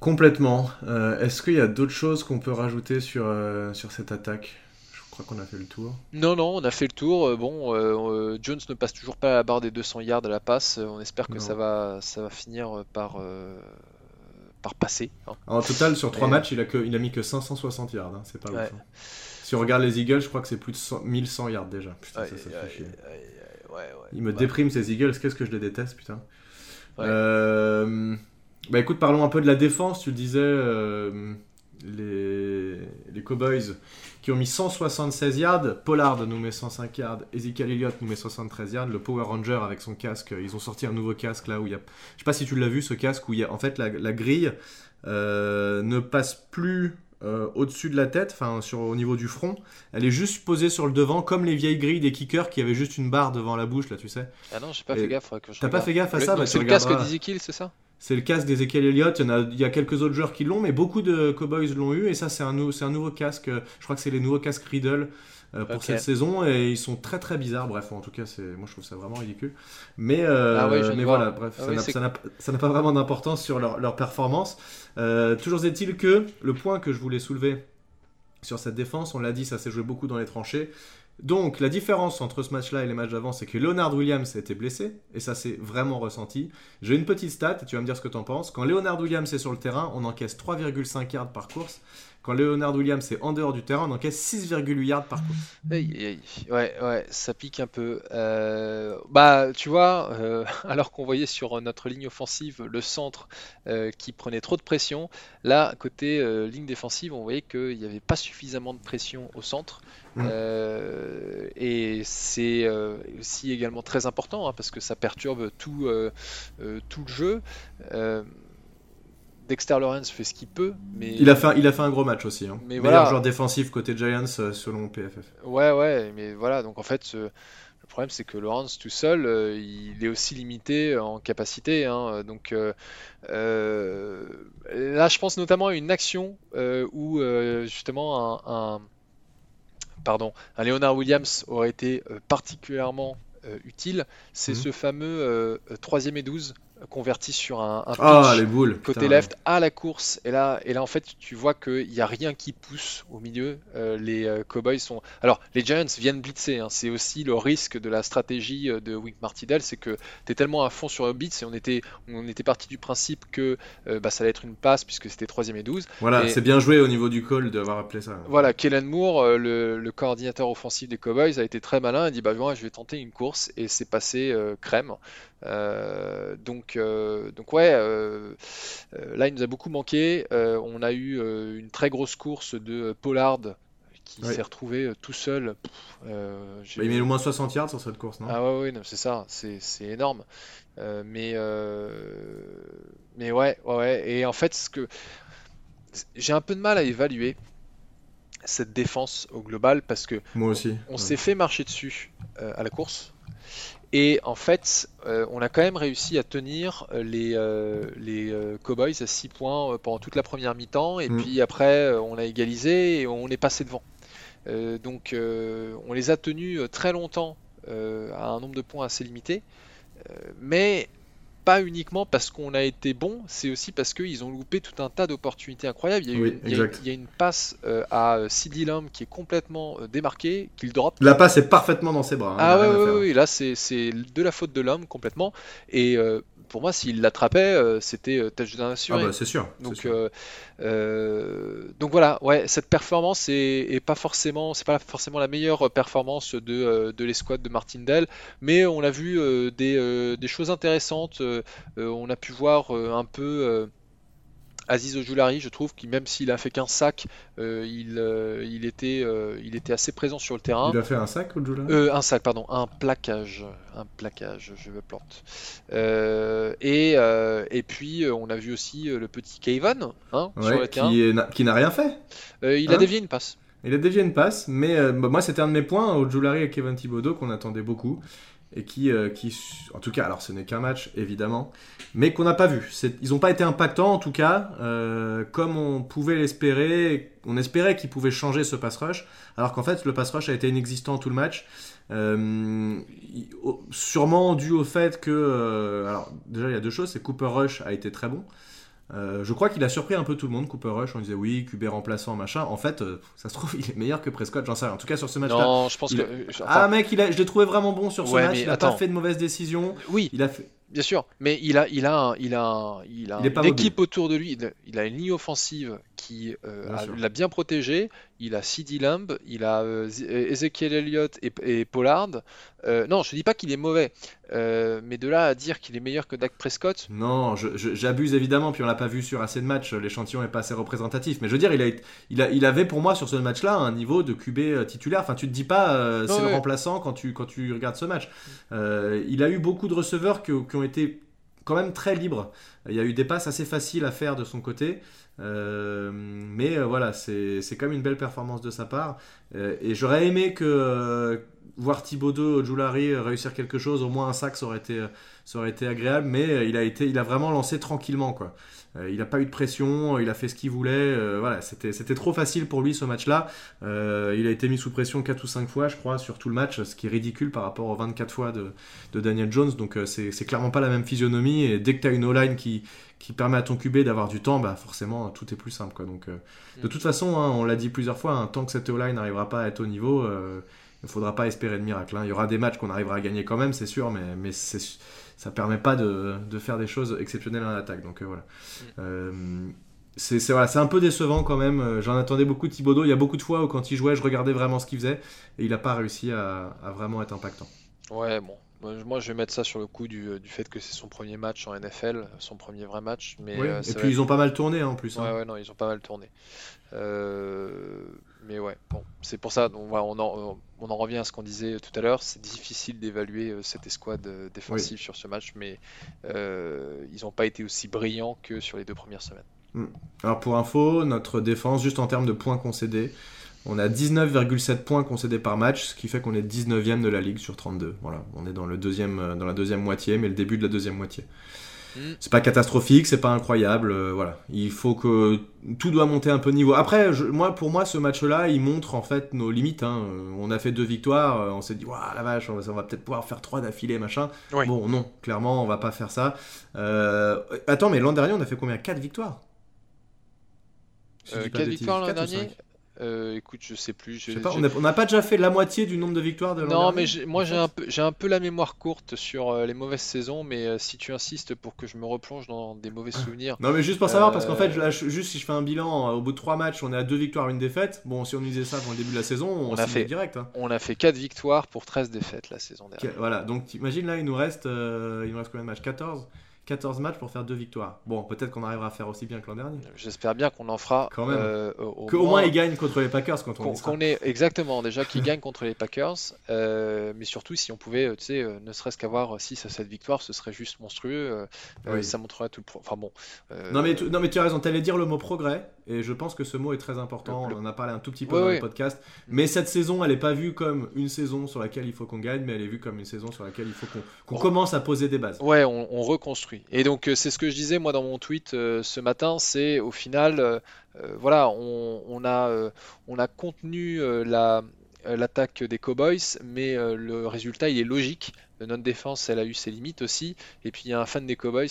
Complètement. Est-ce qu'il y a d'autres choses qu'on peut rajouter sur, sur cette attaque? Crois qu'on a fait le tour. Non, non, on a fait le tour. Euh, Bon, euh, euh, Jones ne passe toujours pas à la barre des 200 yards à la passe. On espère que Non. ça va, ça va finir par, euh, par passer. hein. En total, sur 3 Et- matchs, il a, que, il a mis que 560 yards. hein, C'est pas Ouais. ouf. hein. Si on regarde les Eagles, je crois que c'est plus de 100 1100 yards déjà. Putain, ça, ça ouais. Il me déprime ces Eagles, qu'est-ce que je les déteste, putain. Euh, Bah écoute, parlons un peu de la défense. Tu le disais, les... les Cowboys qui ont mis 176 yards. Pollard nous met 105 yards. Ezekiel Elliott nous met 73 yards. Le Power Ranger avec son casque, ils ont sorti un nouveau casque là où il y a. Je sais pas si tu l'as vu ce casque où il y a en fait la, la grille euh, ne passe plus. euh, au-dessus de la tête, enfin sur au niveau du front, elle est juste posée sur le devant, comme les vieilles grilles des kickers qui avaient juste une barre devant la bouche là, tu sais. Ah non, j'ai pas Et fait gaffe. T'as pas fait gaffe à Le- ça bah, C'est le casque d'Ezekiel, c'est ça? C'est le casque d'Ezekiel Elliott. Il y, en a, il y a quelques autres joueurs qui l'ont, mais beaucoup de Cowboys l'ont eu. Et ça, c'est un, nou- c'est un nouveau casque. euh, Je crois que c'est les nouveaux casques Riddle euh, pour cette saison. Et ils sont très très bizarres. Bref, en tout cas, c'est moi je trouve ça vraiment ridicule. Mais, euh, Ah ouais, mais voilà, bref, Ah ça n'a- ça pas vraiment d'importance sur leur, leur performance. Euh, toujours est-il que le point que je voulais soulever sur cette défense, on l'a dit, ça s'est joué beaucoup dans les tranchées. Donc la différence entre ce match-là et les matchs d'avant, c'est que Leonard Williams a été blessé, et ça c'est vraiment ressenti. J'ai une petite stat, et tu vas me dire ce que tu en penses. Quand Leonard Williams est sur le terrain, on encaisse 3,5 yards par course. Quand Leonard Williams est en dehors du terrain, on encaisse 6,8 yards par course. Ouais, ouais, ça pique un peu. Euh, bah, tu vois, euh, *laughs* alors qu'on voyait sur notre ligne offensive le centre euh, qui prenait trop de pression, là, côté euh, ligne défensive, on voyait qu'il n'y avait pas suffisamment de pression au centre. Mm. Euh, et c'est euh, aussi également très important hein, parce que ça perturbe tout, euh, euh, tout le jeu. Euh, Dexter Lawrence fait ce qu'il peut, mais Il a fait, il a fait un gros match aussi. Hein. Mais Meilleur voilà. joueur défensif côté Giants euh, selon PFF. Ouais, ouais, mais voilà, donc en fait, ce- le problème, c'est que Lawrence tout seul, il est aussi limité en capacité. Hein. donc là, je pense notamment à une action où justement un, pardon, un Leonard Williams aurait été particulièrement utile. C'est mmh. ce fameux troisième et 12 converti sur un, un ah, les boules, côté left à la course. Et là, et là en fait, tu vois qu'il n'y a rien qui pousse au milieu. Euh, les euh, Cowboys sont. Alors, les Giants viennent blitzer. Hein. C'est aussi le risque de la stratégie euh, de Wink Martindale c'est que tu es tellement à fond sur le blitz et on était, on était parti du principe que bah, ça allait être une passe puisque c'était 3 et 12. Voilà, c'est bien joué au niveau du call d'avoir appelé ça. Voilà, Kellen Moore, le, le, coordinateur offensif des Cowboys, a été très malin. Il dit bah, moi, je vais tenter une course et c'est passé crème. Euh, donc, euh, donc ouais, euh, là il nous a beaucoup manqué. on a eu une très grosse course de Pollard qui s'est retrouvé tout seul. Euh, bah, il met au moins 60 yards sur cette course, non? Ah ouais, ouais c'est ça, c'est énorme. mais, mais ouais, ouais, et en fait, ce que j'ai un peu de mal à évaluer cette défense au global parce que moi aussi, on, s'est fait marcher dessus à la course. Et en fait, euh, on a quand même réussi à tenir euh, les, euh, les Cowboys à 6 points pendant toute la première mi-temps. Et mm. puis après, on a égalisé et on est passé devant. donc on les a tenus très longtemps à un nombre de points assez limité. mais pas uniquement parce qu'on a été bon, c'est aussi parce qu'ils ont loupé tout un tas d'opportunités incroyables. Il y, a une, il, y a, une passe euh, à Sidney Lamb qui est complètement euh, démarquée, qu'il drop. La passe est parfaitement dans ses bras. Hein, ah oui, oui, là c'est de la faute de l'homme complètement. Et euh, pour moi, s'il l'attrapait, euh, c'était euh, touchdown assuré. Ah bah, c'est sûr. Donc, euh, donc voilà, ouais, cette performance est, pas forcément, c'est pas forcément la meilleure performance de, de l'escouade de Martindale, mais on a vu des, des, choses intéressantes. on a pu voir un peu Aziz Ojulari, je trouve, qui même s'il a fait qu'un sac, euh, il, euh, il, était, euh, il était assez présent sur le terrain. Il a fait un sac, Ojulari Un sac, pardon, un plaquage, un plaquage, je me plante. et, et puis on a vu aussi le petit Kevin hein, sur le terrain. Qui n'a rien fait. il a hein? dévié une passe. Il a dévié une passe, mais moi c'était un de mes points, Ojulari et Kevin Thibodeau, qu'on attendait beaucoup et qui, euh, qui, en tout cas, alors ce n'est qu'un match évidemment, mais qu'on n'a pas vu. Ils n'ont pas été impactants en tout cas, euh, comme on pouvait l'espérer. On espérait qu'ils pouvaient changer ce pass rush, alors qu'en fait le pass rush a été inexistant tout le match. Euh, sûrement dû au fait que, alors déjà il y a deux choses, c'est Cooper Rush a été très bon. Euh, je crois qu'il a surpris un peu tout le monde, Cooper Rush. On disait oui, QB remplaçant, machin. En fait, euh, ça se trouve, *laughs* il est meilleur que Prescott, j'en sais rien. En tout cas, sur ce match-là. Non, je pense que. Ah, mec, il a... je l'ai trouvé vraiment bon sur ce match. Il n'a pas fait de mauvaises décisions. Oui. Il a fait. Bien sûr, mais il a, il a, il a, il a une équipe autour de lui. Il a une ligne offensive qui euh, l'a bien protégé. Il a CD Lamb, il a euh, Ezekiel Elliott et, Pollard. Euh, non, je dis pas qu'il est mauvais, mais de là à dire qu'il est meilleur que Dak Prescott. Non, j'abuse évidemment, puis on l'a pas vu sur assez de matchs. L'échantillon est pas assez représentatif, mais je veux dire, il, a, il, a, il avait pour moi sur ce match-là un niveau de QB titulaire. Enfin, tu te dis pas c'est le remplaçant quand tu, quand tu regardes ce match. il a eu beaucoup de receveurs qui, qui ont été quand même très libres. Il y a eu des passes assez faciles à faire de son côté. Euh, mais euh, voilà, c'est quand même une belle performance de sa part. Euh, et j'aurais aimé que voir Thibaudot Julari réussir quelque chose, au moins un sac, ça aurait été, agréable. Mais il a, été, il a vraiment lancé tranquillement. Il n'a pas eu de pression, il a fait ce qu'il voulait. voilà, c'était trop facile pour lui ce match-là. il a été mis sous pression 4 ou 5 fois, je crois, sur tout le match, ce qui est ridicule par rapport aux 24 fois de, de Daniel Jones. Donc c'est clairement pas la même physionomie. Et dès que tu as une O-line qui, qui permet à ton QB d'avoir du temps, bah forcément tout est plus simple. Quoi. Donc, euh, de toute façon, hein, on l'a dit plusieurs fois, hein, tant que cette O-line n'arrivera pas à être au niveau, euh, il ne faudra pas espérer de miracle. Hein. Il y aura des matchs qu'on arrivera à gagner quand même, c'est sûr, mais, mais ça ne permet pas de, de, faire des choses exceptionnelles en attaque. Donc euh, voilà. Mm. c'est voilà, un peu décevant quand même. J'en attendais beaucoup de Thibodeau. Il y a beaucoup de fois où quand il jouait, je regardais vraiment ce qu'il faisait et il n'a pas réussi à, à vraiment être impactant. Ouais, bon, moi, je vais mettre ça sur le coup du, fait que c'est son premier match en NFL, son premier vrai match. Mais, euh, et puis ils ont pas mal tourné hein, en plus. Hein. Ouais, ouais, non, ils ont pas mal tourné. Euh, mais ouais, bon, c'est pour ça, on, on, en, on en revient à ce qu'on disait tout à l'heure, c'est difficile d'évaluer euh, cette escouade défensive sur ce match, mais ils n'ont pas été aussi brillants que sur les deux premières semaines. Hmm. Alors pour info, notre défense, juste en termes de points concédés, On a 19,7 points concédés par match, ce qui fait qu'on est 19e de la ligue sur 32. Voilà, on est dans, le deuxième, euh, dans la deuxième moitié, mais le début de la deuxième moitié. Mm. C'est pas catastrophique, c'est pas incroyable, euh, voilà. Il faut que tout doit monter un peu de niveau. Après, moi, pour moi, ce match-là, il montre en fait nos limites. Hein. On a fait deux victoires, euh, on s'est dit, waouh, la vache, on va, peut-être pouvoir faire trois d'affilée, machin. Bon, non, clairement, on va pas faire ça. attends, mais l'an dernier, on a fait combien? Quatre victoires? Quatre victoires l'an dernier? Euh, écoute, je sais plus. Je, pas, on n'a pas déjà fait la moitié du nombre de victoires de l'an Non, mais moi j'ai un, peu, un peu la mémoire courte sur euh, les mauvaises saisons, mais euh, si tu insistes pour que je me replonge dans des mauvais souvenirs. *laughs* non, mais juste pour savoir, parce qu'en fait, juste si je fais un bilan, au bout de trois matchs, on est à deux victoires, une défaite. Bon, si on disait ça avant le début de la saison, on, a fait direct. Hein. On a fait 4 victoires pour 13 défaites la saison dernière. Voilà, donc imagine là, il nous reste, il nous reste combien de matchs? 14 14 matchs pour faire deux victoires. Bon, peut-être qu'on arrivera à faire aussi bien que l'an dernier. J'espère bien qu'on en fera. Quand même. Euh, au, Qu'au moins, ils gagnent contre les Packers quand on qu'on est exactement déjà qu'ils *laughs* gagnent contre les Packers, euh, mais surtout si on pouvait, euh, tu sais, ne serait-ce qu'avoir 6 à 7 victoires, ce serait juste monstrueux. Ça montrerait tout le. Enfin bon. Non mais tu, non mais tu as raison. Tu allais dire le mot progrès, et je pense que ce mot est très important. On en a parlé un tout petit peu dans le podcast. Mais cette saison, elle n'est pas vue comme une saison sur laquelle il faut qu'on gagne, mais elle est vue comme une saison sur laquelle il faut qu'on commence à poser des bases. Ouais, on, on reconstruit. Et donc c'est ce que je disais moi dans mon tweet euh, ce matin, c'est au final, euh, euh, voilà, on, a, on a contenu l'attaque des Cowboys, mais le résultat il est logique. Notre défense, elle a eu ses limites aussi. Et puis il y a un fan des Cowboys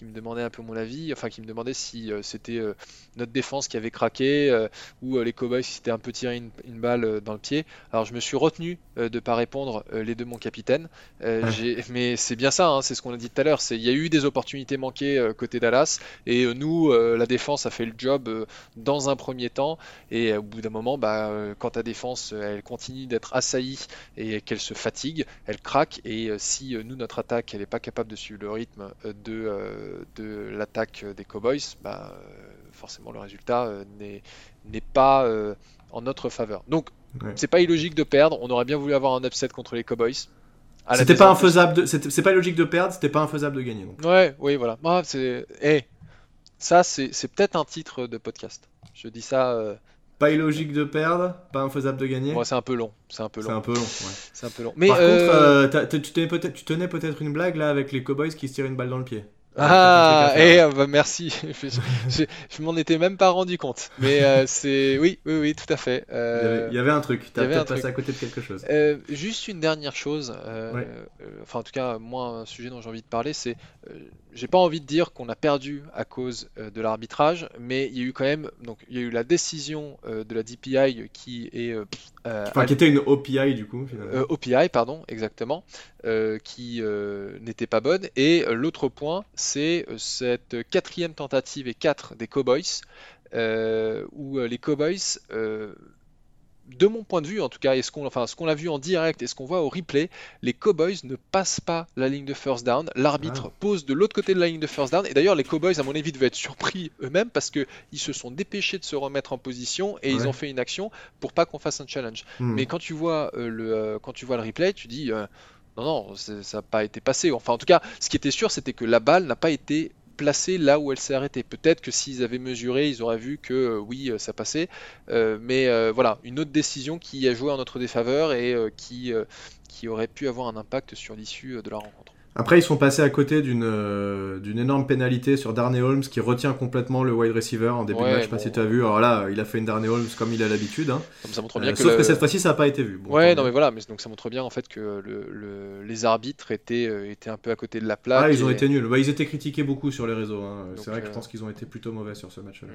qui me demandait un peu mon avis, enfin qui me demandait si euh, c'était euh, notre défense qui avait craqué euh, ou les Cowboys qui s'étaient un peu tiré une, balle dans le pied. Alors je me suis retenu de pas répondre les deux mon capitaine, mais c'est bien ça, hein, c'est ce qu'on a dit tout à l'heure. Il y a eu des opportunités manquées côté Dallas et nous, la défense a fait le job dans un premier temps et au bout d'un moment, bah, quand ta défense elle continue d'être assaillie et qu'elle se fatigue, elle craque et si nous notre attaque elle n'est pas capable de suivre le rythme de de l'attaque des Cowboys, bah, euh, forcément le résultat euh, n'est pas euh, en notre faveur. Donc c'est pas illogique de perdre. On aurait bien voulu avoir un upset contre les Cowboys. C'était pas infaisable. C'est pas logique de perdre. C'était pas infaisable de gagner. Donc. Ouais, oui, voilà. Ah, c'est. Eh, ça, c'est peut-être un titre de podcast. Je dis ça. Pas illogique de perdre, pas infaisable de gagner. c'est un peu long. C'est un peu long. C'est un peu long. C'est un peu long. Mais Par contre, tu tenais peut-être une blague là avec les Cowboys qui se tirent une balle dans le pied. Ah, et eh, bah, merci. *laughs* je, m'en étais même pas rendu compte. Mais euh, *laughs* c'est oui, oui, oui, tout à fait. il, y avait, un truc. T'as peut-être passé à côté de quelque chose. Euh, juste une dernière chose. Euh, enfin, en tout cas, moi, un sujet dont j'ai envie de parler, c'est j'ai pas envie de dire qu'on a perdu à cause de l'arbitrage, mais il y a eu quand même donc il y a eu la décision de la DPI qui est enfin, qui était une OPI du coup. OPI, pardon, exactement, qui n'était pas bonne. Et l'autre point, c'est euh, cette quatrième tentative et 4 des Cowboys, euh, où euh, les Cowboys, de mon point de vue en tout cas, et ce qu'on enfin, ce qu'on a vu en direct et ce qu'on voit au replay, les Cowboys ne passent pas la ligne de first down. L'arbitre ah. pose de l'autre côté de la ligne de first down. Et d'ailleurs, les Cowboys, à mon avis, devaient être surpris eux-mêmes parce qu'ils se sont dépêchés de se remettre en position et ils ont fait une action pour pas qu'on fasse un challenge. Hmm. Mais quand tu vois le quand tu vois le replay, tu dis non, non, ça n'a pas été passé. Enfin, en tout cas, ce qui était sûr, c'était que la balle n'a pas été placée là où elle s'est arrêtée. Peut-être que s'ils avaient mesuré, ils auraient vu que euh, oui, euh, ça passait. Euh, mais voilà, une autre décision qui a joué en notre défaveur et qui, qui aurait pu avoir un impact sur l'issue de la rencontre. Après, ils sont passés à côté d'une euh, d'une énorme pénalité sur Darnay Holmes qui retient complètement le wide receiver en début de match. Je sais pas si tu as vu. Alors là, il a fait une Darnay Holmes comme il a l'habitude. Hein. Ça montre bien euh, sauf que cette fois-ci, ça n'a pas été vu. ouais, non, mais voilà. Mais donc ça montre bien en fait que le, les arbitres étaient, euh, étaient un peu à côté de la plaque. Ah, ils ont été nuls. Bah, ils étaient critiqués beaucoup sur les réseaux. Hein. C'est vrai que je pense qu'ils ont été plutôt mauvais sur ce match-là.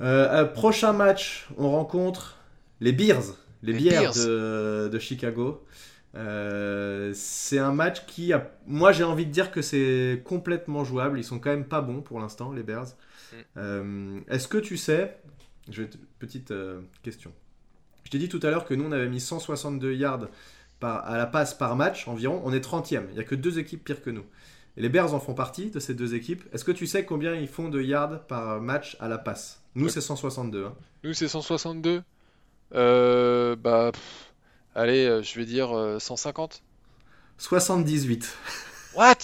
Mm, mm, prochain match, on rencontre les Bears. Les, Bears, De, de Chicago. Euh, c'est un match qui, a... moi j'ai envie de dire que c'est complètement jouable. Ils sont quand même pas bons pour l'instant, les Bears. Mm. Euh, est-ce que tu sais, je... petite euh, question. Je t'ai dit tout à l'heure que nous on avait mis 162 yards par... à la passe par match environ. On est 30e. Il n'y a que deux équipes pires que nous. Et les Bears en font partie de ces deux équipes. Est-ce que tu sais combien ils font de yards par match à la passe? Nous c'est 162. Hein. Nous c'est 162. bah. Allez, euh, je vais dire 150. 78. What?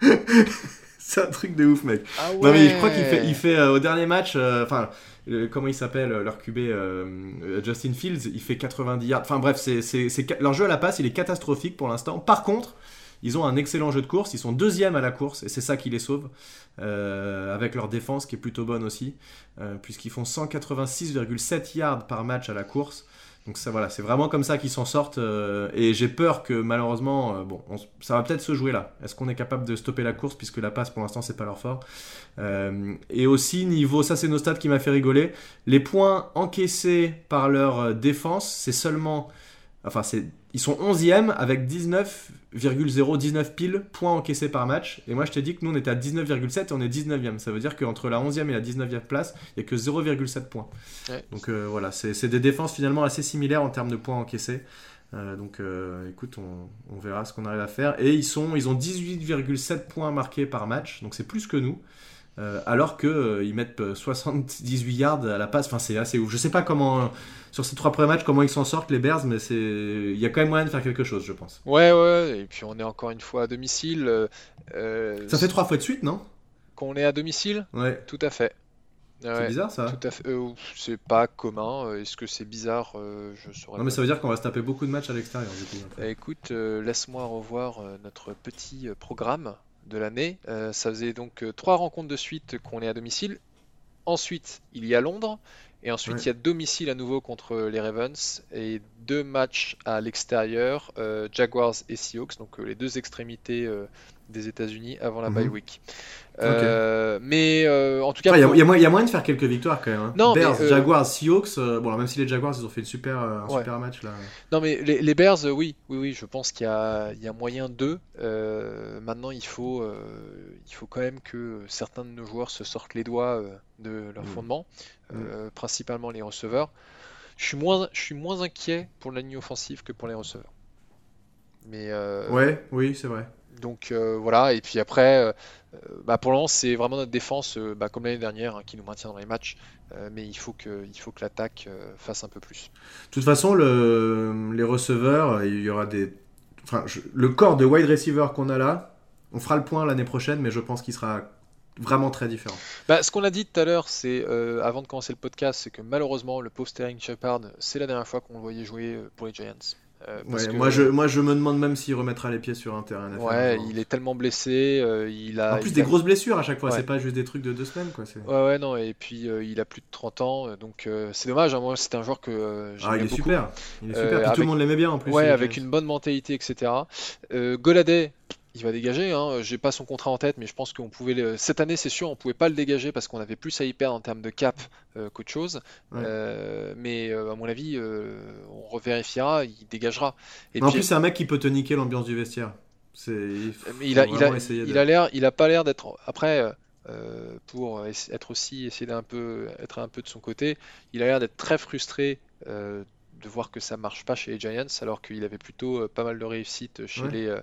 *laughs* C'est un truc de ouf, mec. Ah Non, mais je crois qu'il fait, il fait euh, au dernier match, euh, enfin, euh, comment il s'appelle, euh, leur QB, euh, euh, Justin Fields, il fait 90 yards. Enfin, bref, c'est, c'est, leur jeu à la passe, il est catastrophique pour l'instant. Par contre, ils ont un excellent jeu de course, ils sont deuxième à la course, et c'est ça qui les sauve, euh, avec leur défense qui est plutôt bonne aussi, euh, puisqu'ils font 186,7 yards par match à la course. Donc ça voilà, c'est vraiment comme ça qu'ils s'en sortent. euh, et j'ai peur que malheureusement, euh, bon, ça va peut-être se jouer là. Est-ce qu'on est capable de stopper la course puisque la passe pour l'instant c'est pas leur fort. Euh, et aussi niveau, ça c'est nos stats qui m'a fait rigoler. Les points encaissés par leur défense, c'est seulement, enfin c'est, ils sont 11e avec 19,019 piles points encaissés par match. Et moi je t'ai dit que nous on était à 19,7 et on est 19e. Ça veut dire qu'entre la 11e et la 19e place, il y a que 0,7 points. Ouais. Donc euh, voilà, c'est c'est des défenses finalement assez similaires en termes de points encaissés. Euh, donc euh, écoute, on, on verra ce qu'on arrive à faire. Et ils, sont, ils ont 18,7 points marqués par match, donc c'est plus que nous. Euh, alors que euh, ils mettent euh, 78 yards à la passe, enfin c'est assez ouf. Je sais pas comment euh, sur ces trois premiers matchs comment ils s'en sortent les Bears, mais c'est il y a quand même moyen de faire quelque chose, je pense. Ouais, ouais, et puis on est encore une fois à domicile. euh, euh, Ça fait trois fois de suite, non? Qu'on est à domicile? Ouais. Tout à fait. C'est bizarre ça. tout à fait. Euh, c'est pas commun. euh, Est-ce que c'est bizarre? Euh, je saurais Non mais ça veut dire qu'on va se taper beaucoup de matchs à l'extérieur du coup. Eh, écoute, euh, laisse-moi revoir euh, notre petit euh, programme de l'année. Euh, ça faisait donc euh, trois rencontres de suite qu'on est à domicile. Ensuite, il y a Londres. Et ensuite, il y a domicile à nouveau contre les Ravens. Et deux matchs à l'extérieur, euh, Jaguars et Seahawks, donc euh, les deux extrémités euh, des États-Unis avant la bye Mhm. week. Euh, mais euh, en tout cas, Il y, a- pour- y moyen- il y a moyen de faire quelques victoires quand même. hein. Non, mais, Bears, euh, Jaguars, Seahawks. bon alors même si les Jaguars ils ont fait une super, un Ouais. super match là. Non mais les, les Bears, oui, oui, oui, je pense qu'il y a, il y a moyen d'eux. Maintenant, il faut, il faut quand même que certains de nos joueurs se sortent les doigts de leur Mm. fondement, euh, principalement les receveurs. Je suis moins, je suis moins inquiet pour la ligne offensive que pour les receveurs. Mais Ouais, oui c'est vrai. Donc euh, voilà, et puis après, euh, euh, bah, pour moment, c'est vraiment notre défense, bah, comme l'année dernière, hein, qui nous maintient dans les matchs. Mais il faut que, il faut que l'attaque fasse un peu plus. De toute façon, le, les receveurs, il y aura des. Enfin, je- le corps de wide receiver qu'on a là, on fera le point l'année prochaine, mais je pense qu'il sera vraiment très différent. Bah, ce qu'on a dit tout à l'heure, c'est euh, avant de commencer le podcast, c'est que malheureusement, le pauvre Sterling Shepard, c'est la dernière fois qu'on le voyait jouer pour les Giants. Euh, parce Ouais, que- moi, je, moi, je me demande même s'il remettra les pieds sur un terrain. Ouais, il est tellement blessé, euh, il a. En plus, il des a- grosses blessures à chaque fois, Ouais. c'est pas juste des trucs de deux semaines. Quoi. Ouais, ouais, non, et puis euh, il a plus de 30 ans, donc c'est dommage. hein, moi, c'était un joueur que euh, Ah, j'aimais il est beaucoup. super. Il est super. Puis tout le monde l'aimait bien en plus. Ouais, avec une bonne mentalité, etc. Goladay, il va dégager. Hein. J'ai pas son contrat en tête, mais je pense qu'on pouvait le- cette année, c'est sûr, on pouvait pas le dégager parce qu'on avait plus à y perdre en termes de cap euh, qu'autre chose. Ouais. Euh, mais euh, à mon avis, euh, on revérifiera, il dégagera. Et en puis, plus, c'est un mec qui peut te niquer l'ambiance du vestiaire. C'est... Il il a, il a, il l'air, il a pas l'air d'être. Après, euh, pour être aussi, essayer d'un peu, être un peu de son côté, il a l'air d'être très frustré euh, de voir que ça marche pas chez les Giants, alors qu'il avait plutôt euh, pas mal de réussite chez Ouais. les, euh,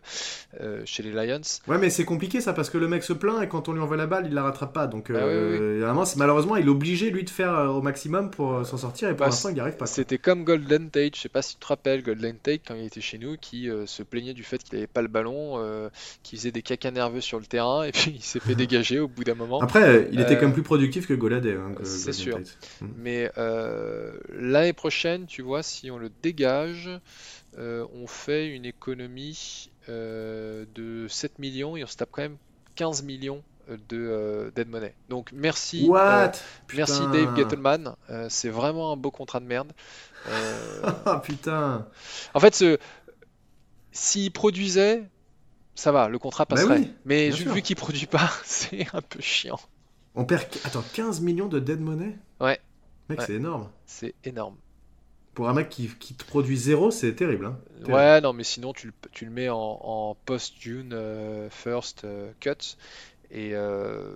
euh, chez les Lions. Ouais, mais c'est compliqué ça parce que le mec se plaint et quand on lui envoie la balle, il la rattrape pas. Donc, Ah oui, euh, c'est- malheureusement, il est obligé lui de faire euh, au maximum pour euh, s'en sortir et pour Bah, l'instant, il n'y arrive pas. C'était comme Golden Tate, je sais pas si tu te rappelles, Golden Tate quand il était chez nous, qui euh, se plaignait du fait qu'il avait pas le ballon, euh, qui faisait des cacas nerveux sur le terrain, et puis *laughs* il s'est fait dégager au bout d'un moment. Après, euh, il était Euh, quand même plus productif que Goladay. hein, c'est sûr. Tate. Mm. Mais euh, l'année prochaine, tu vois, si on le dégage, euh, on fait une économie euh, de 7 millions et on se tape quand même 15 millions de euh, dead money. Donc merci, merci. Dave Gettleman, c'est vraiment un beau contrat de merde. *laughs* Ah putain En fait, ce... s'il produisait, ça va, le contrat Bah passerait. oui, Mais vu, qu'il produit pas, *laughs* c'est un peu chiant. On perd. Attends, 15 millions de dead money? Ouais. Mec, Ouais. c'est énorme. C'est énorme. Pour un mec qui, qui te produit zéro, c'est terrible. Hein. Terrible. Ouais, non, mais sinon tu le, tu le mets en, en post-June euh, first euh, cut. Et euh,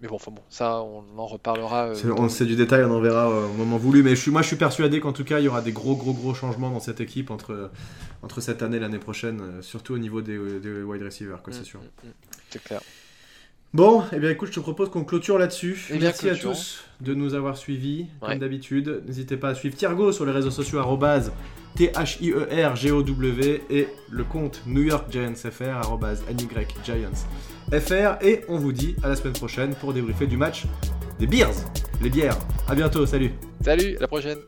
mais bon, enfin bon, ça on en reparlera. euh, C'est- dans on le- sait du détail, on en verra au moment voulu. Mais je suis, moi, je suis persuadé qu'en tout cas, il y aura des gros, gros, gros changements dans cette équipe entre, entre cette année et l'année prochaine, surtout au niveau des, des wide receivers, quoi, Mm, c'est sûr. mm, mm, c'est clair. Bon, et eh bien écoute, je te propose qu'on clôture là-dessus. Eh Merci à tous de nous avoir suivis, Ouais. comme d'habitude. N'hésitez pas à suivre Thiergo sur les réseaux sociaux, T-H-I-E-R-G-O-W, et le compte New York Giants FR, Giants FR. Et on vous dit à la semaine prochaine pour débriefer du match des Bears, les bières. À bientôt, salut Salut, à la prochaine.